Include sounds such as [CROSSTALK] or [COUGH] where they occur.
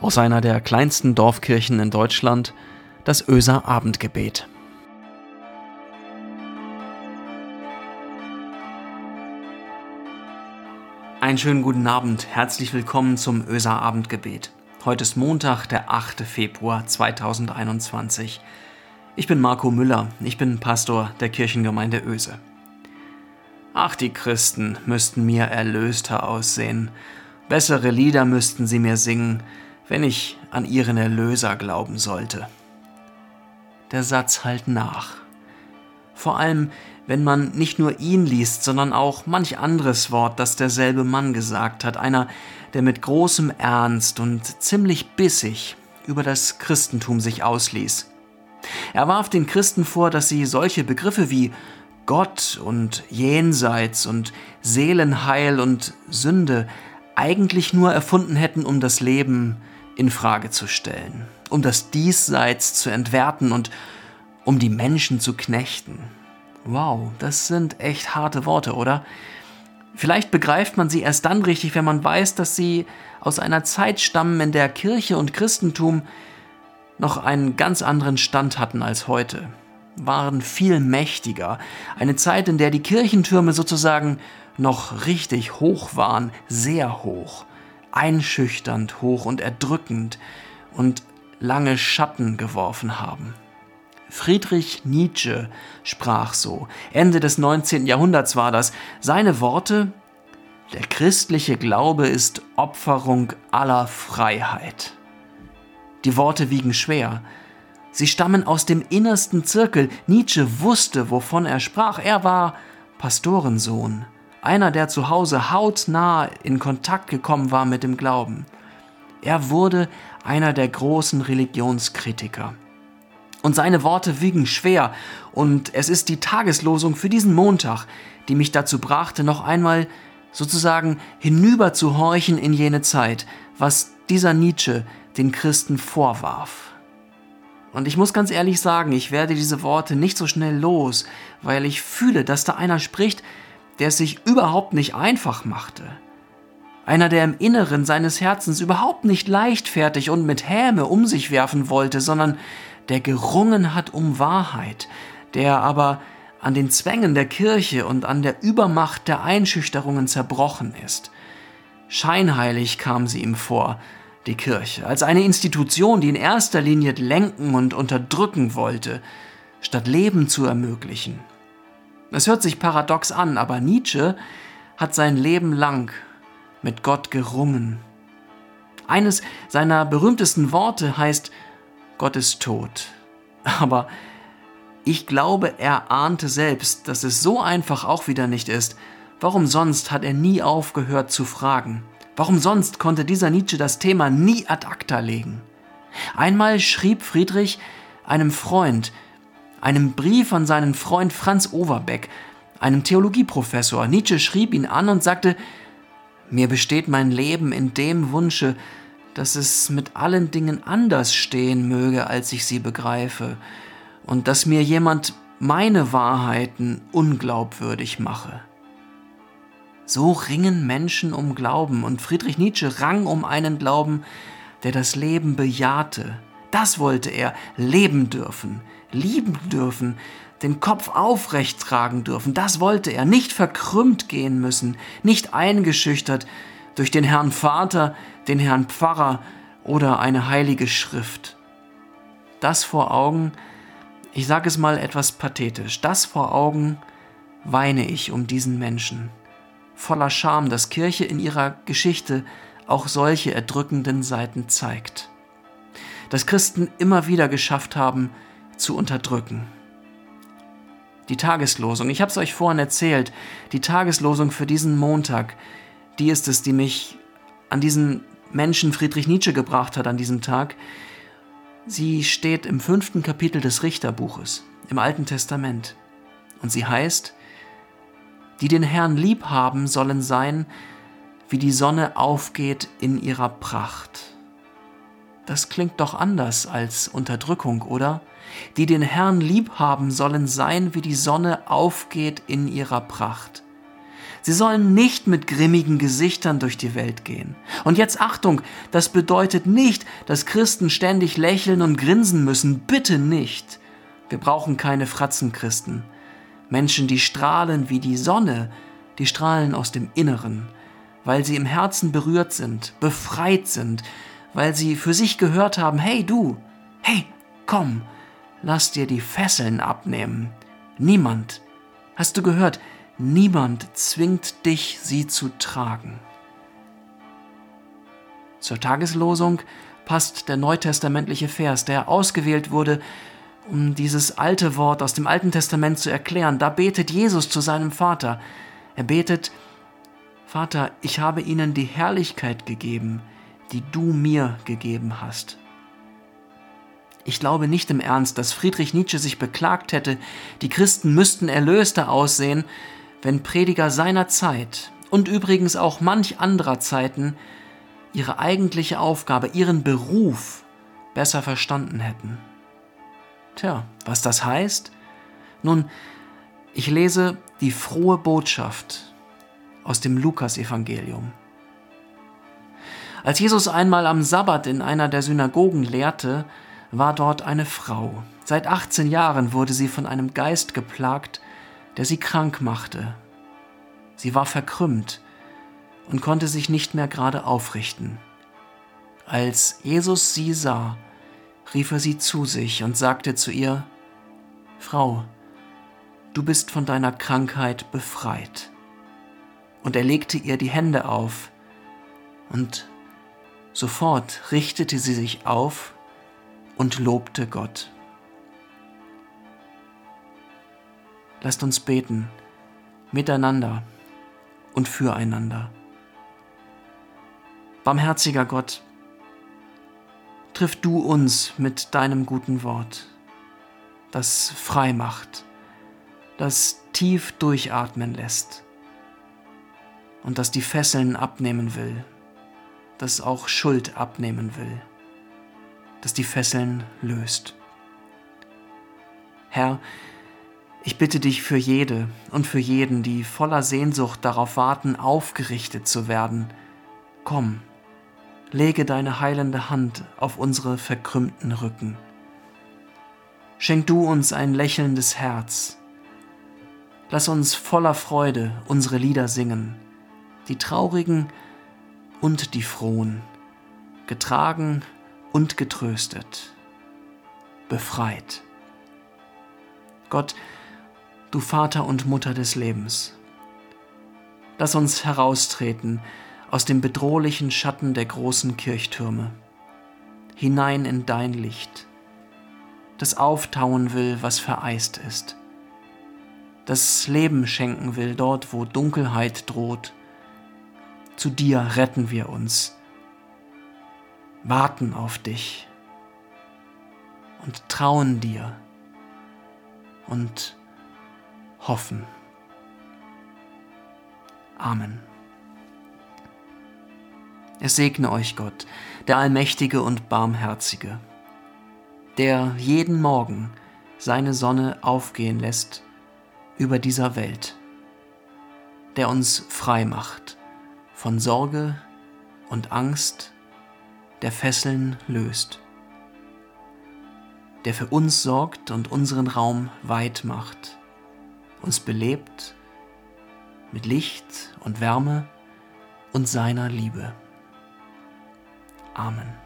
aus einer der kleinsten Dorfkirchen in Deutschland, das Öser Abendgebet. Einen schönen guten Abend, herzlich willkommen zum Öser Abendgebet. Heute ist Montag, der 8. Februar 2021. Ich bin Marco Müller, ich bin Pastor der Kirchengemeinde Öse. Ach, die Christen müssten mir erlöster aussehen. Bessere Lieder müssten sie mir singen, wenn ich an ihren Erlöser glauben sollte. Der Satz halt nach. Vor allem, wenn man nicht nur ihn liest, sondern auch manch anderes Wort, das derselbe Mann gesagt hat, einer, der mit großem Ernst und ziemlich bissig über das Christentum sich ausließ. Er warf den Christen vor, dass sie solche Begriffe wie Gott und Jenseits und Seelenheil und Sünde eigentlich nur erfunden hätten, um das Leben in Frage zu stellen, um das Diesseits zu entwerten und um die Menschen zu knechten. Wow, das sind echt harte Worte, oder? Vielleicht begreift man sie erst dann richtig, wenn man weiß, dass sie aus einer Zeit stammen, in der Kirche und Christentum noch einen ganz anderen Stand hatten als heute, waren viel mächtiger. Eine Zeit, in der die Kirchentürme sozusagen noch richtig hoch waren, sehr hoch einschüchternd hoch und erdrückend und lange Schatten geworfen haben. Friedrich Nietzsche sprach so, Ende des 19. Jahrhunderts war das, seine Worte, der christliche Glaube ist Opferung aller Freiheit. Die Worte wiegen schwer. Sie stammen aus dem innersten Zirkel. Nietzsche wusste, wovon er sprach. Er war Pastorensohn einer, der zu Hause hautnah in Kontakt gekommen war mit dem Glauben. Er wurde einer der großen Religionskritiker. Und seine Worte wiegen schwer, und es ist die Tageslosung für diesen Montag, die mich dazu brachte, noch einmal sozusagen hinüberzuhorchen in jene Zeit, was dieser Nietzsche den Christen vorwarf. Und ich muss ganz ehrlich sagen, ich werde diese Worte nicht so schnell los, weil ich fühle, dass da einer spricht, der es sich überhaupt nicht einfach machte. Einer, der im Inneren seines Herzens überhaupt nicht leichtfertig und mit Häme um sich werfen wollte, sondern der gerungen hat um Wahrheit, der aber an den Zwängen der Kirche und an der Übermacht der Einschüchterungen zerbrochen ist. Scheinheilig kam sie ihm vor, die Kirche, als eine Institution, die in erster Linie lenken und unterdrücken wollte, statt Leben zu ermöglichen. Es hört sich paradox an, aber Nietzsche hat sein Leben lang mit Gott gerungen. Eines seiner berühmtesten Worte heißt, Gott ist tot. [LAUGHS] Aber ich glaube, er ahnte selbst, dass es so einfach auch wieder nicht ist. Warum sonst hat er nie aufgehört zu fragen? Warum sonst konnte dieser Nietzsche das Thema nie ad acta legen? Einmal schrieb Friedrich einem Freund, einem Brief an seinen Freund Franz Overbeck, einem Theologieprofessor. Nietzsche schrieb ihn an und sagte, mir besteht mein Leben in dem Wunsche, dass es mit allen Dingen anders stehen möge, als ich sie begreife, und dass mir jemand meine Wahrheiten unglaubwürdig mache. So ringen Menschen um Glauben, und Friedrich Nietzsche rang um einen Glauben, der das Leben bejahte. Das wollte er, leben dürfen, lieben dürfen, den Kopf aufrecht tragen dürfen. Das wollte er, nicht verkrümmt gehen müssen, nicht eingeschüchtert durch den Herrn Vater, den Herrn Pfarrer oder eine heilige Schrift. Das vor Augen, ich sage es mal etwas pathetisch, das vor Augen weine ich um diesen Menschen, voller Scham, dass Kirche in ihrer Geschichte auch solche erdrückenden Seiten zeigt. Dass Christen immer wieder geschafft haben, zu unterdrücken. Die Tageslosung, ich habe es euch vorhin erzählt, die Tageslosung für diesen Montag, die ist es, die mich an diesen Menschen Friedrich Nietzsche gebracht hat an diesem Tag. Sie steht im fünften Kapitel des Richterbuches im Alten Testament und sie heißt, die den Herrn lieb haben, sollen sein, wie die Sonne aufgeht in ihrer Pracht. Das klingt doch anders als Unterdrückung, oder? Die den Herrn lieb haben, sollen sein, wie die Sonne aufgeht in ihrer Pracht. Sie sollen nicht mit grimmigen Gesichtern durch die Welt gehen. Und jetzt Achtung, das bedeutet nicht, dass Christen ständig lächeln und grinsen müssen. Bitte nicht. Wir brauchen keine Fratzenchristen. Menschen, die strahlen wie die Sonne, die strahlen aus dem Inneren, weil sie im Herzen berührt sind, befreit sind, weil sie für sich gehört haben, hey du, hey, komm, lass dir die Fesseln abnehmen. Niemand, hast du gehört, niemand zwingt dich, sie zu tragen. Zur Tageslosung passt der neutestamentliche Vers, der ausgewählt wurde, um dieses alte Wort aus dem Alten Testament zu erklären. Da betet Jesus zu seinem Vater. Er betet, Vater, ich habe ihnen die Herrlichkeit gegeben, die du mir gegeben hast. Ich glaube nicht im Ernst, dass Friedrich Nietzsche sich beklagt hätte, die Christen müssten erlöster aussehen, wenn Prediger seiner Zeit und übrigens auch manch anderer Zeiten ihre eigentliche Aufgabe, ihren Beruf besser verstanden hätten. Tja, was das heißt? Nun, ich lese die frohe Botschaft aus dem Lukasevangelium. Als Jesus einmal am Sabbat in einer der Synagogen lehrte, war dort eine Frau. Seit 18 Jahren wurde sie von einem Geist geplagt, der sie krank machte. Sie war verkrümmt und konnte sich nicht mehr gerade aufrichten. Als Jesus sie sah, rief er sie zu sich und sagte zu ihr, Frau, du bist von deiner Krankheit befreit. Und er legte ihr die Hände auf, und sofort richtete sie sich auf und lobte Gott. Lasst uns beten, miteinander und füreinander. Barmherziger Gott, triff du uns mit deinem guten Wort, das frei macht, das tief durchatmen lässt und das die Fesseln abnehmen will, das auch Schuld abnehmen will das die Fesseln löst. Herr, ich bitte dich für jede und für jeden, die voller Sehnsucht darauf warten, aufgerichtet zu werden, komm, lege deine heilende Hand auf unsere verkrümmten Rücken. Schenk du uns ein lächelndes Herz. Lass uns voller Freude unsere Lieder singen, die traurigen und die frohen, getragen und getröstet, befreit. Gott, du Vater und Mutter des Lebens, lass uns heraustreten aus dem bedrohlichen Schatten der großen Kirchtürme, hinein in dein Licht, das auftauen will, was vereist ist, das Leben schenken will dort, wo Dunkelheit droht. Zu dir retten wir uns warten auf dich und trauen dir und hoffen. Amen. Es segne euch Gott, der Allmächtige und Barmherzige, der jeden Morgen seine Sonne aufgehen lässt über dieser Welt, der uns frei macht von Sorge und Angst der Fesseln löst, der für uns sorgt und unseren Raum weit macht, uns belebt mit Licht und Wärme und seiner Liebe. Amen.